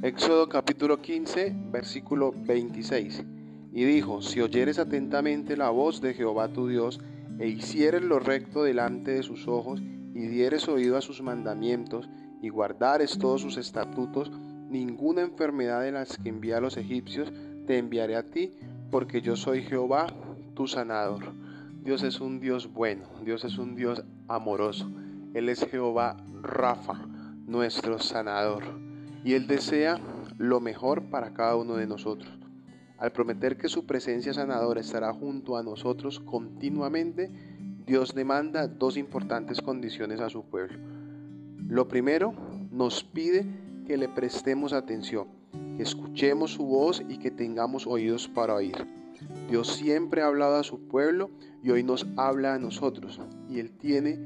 Éxodo capítulo 15, versículo 26. Y dijo, si oyeres atentamente la voz de Jehová tu Dios, e hicieres lo recto delante de sus ojos, y dieres oído a sus mandamientos, y guardares todos sus estatutos, ninguna enfermedad de las que envía a los egipcios te enviaré a ti, porque yo soy Jehová, tu sanador. Dios es un Dios bueno, Dios es un Dios amoroso. Él es Jehová Rafa, nuestro sanador. Y Él desea lo mejor para cada uno de nosotros. Al prometer que su presencia sanadora estará junto a nosotros continuamente, Dios demanda dos importantes condiciones a su pueblo. Lo primero, nos pide que le prestemos atención, que escuchemos su voz y que tengamos oídos para oír. Dios siempre ha hablado a su pueblo y hoy nos habla a nosotros. Y Él tiene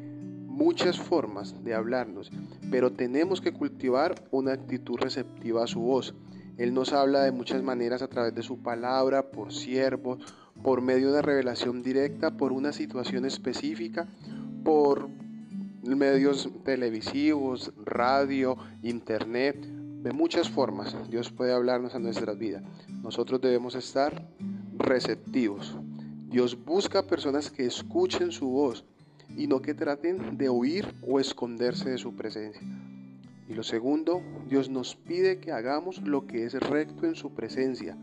muchas formas de hablarnos, pero tenemos que cultivar una actitud receptiva a su voz. Él nos habla de muchas maneras a través de su palabra, por siervos, por medio de revelación directa, por una situación específica, por medios televisivos, radio, internet, de muchas formas. Dios puede hablarnos a nuestras vidas. Nosotros debemos estar receptivos. Dios busca personas que escuchen su voz y no que traten de huir o esconderse de su presencia. Y lo segundo, Dios nos pide que hagamos lo que es recto en su presencia.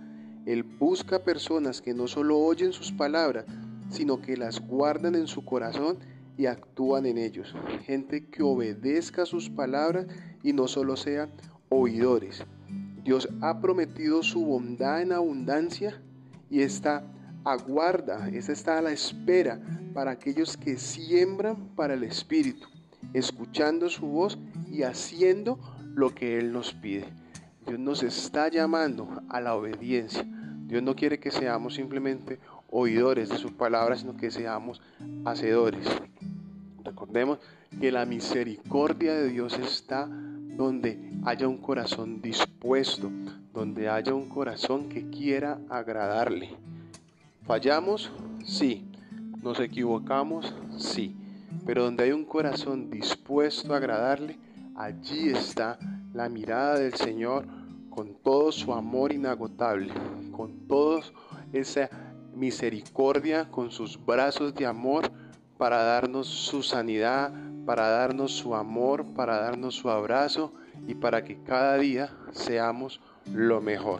Él busca personas que no solo oyen sus palabras, sino que las guardan en su corazón y actúan en ellos. Gente que obedezca sus palabras y no solo sean oidores. Dios ha prometido su bondad en abundancia y está aguarda, esta está a la espera para aquellos que siembran para el Espíritu, escuchando su voz y haciendo lo que Él nos pide. Dios nos está llamando a la obediencia. Dios no quiere que seamos simplemente oidores de su palabra, sino que seamos hacedores. Recordemos que la misericordia de Dios está donde haya un corazón dispuesto, donde haya un corazón que quiera agradarle. ¿Fallamos? Sí. ¿Nos equivocamos? Sí. Pero donde hay un corazón dispuesto a agradarle, allí está la mirada del Señor con todo su amor inagotable, con toda esa misericordia, con sus brazos de amor para darnos su sanidad, para darnos su amor, para darnos su abrazo y para que cada día seamos lo mejor.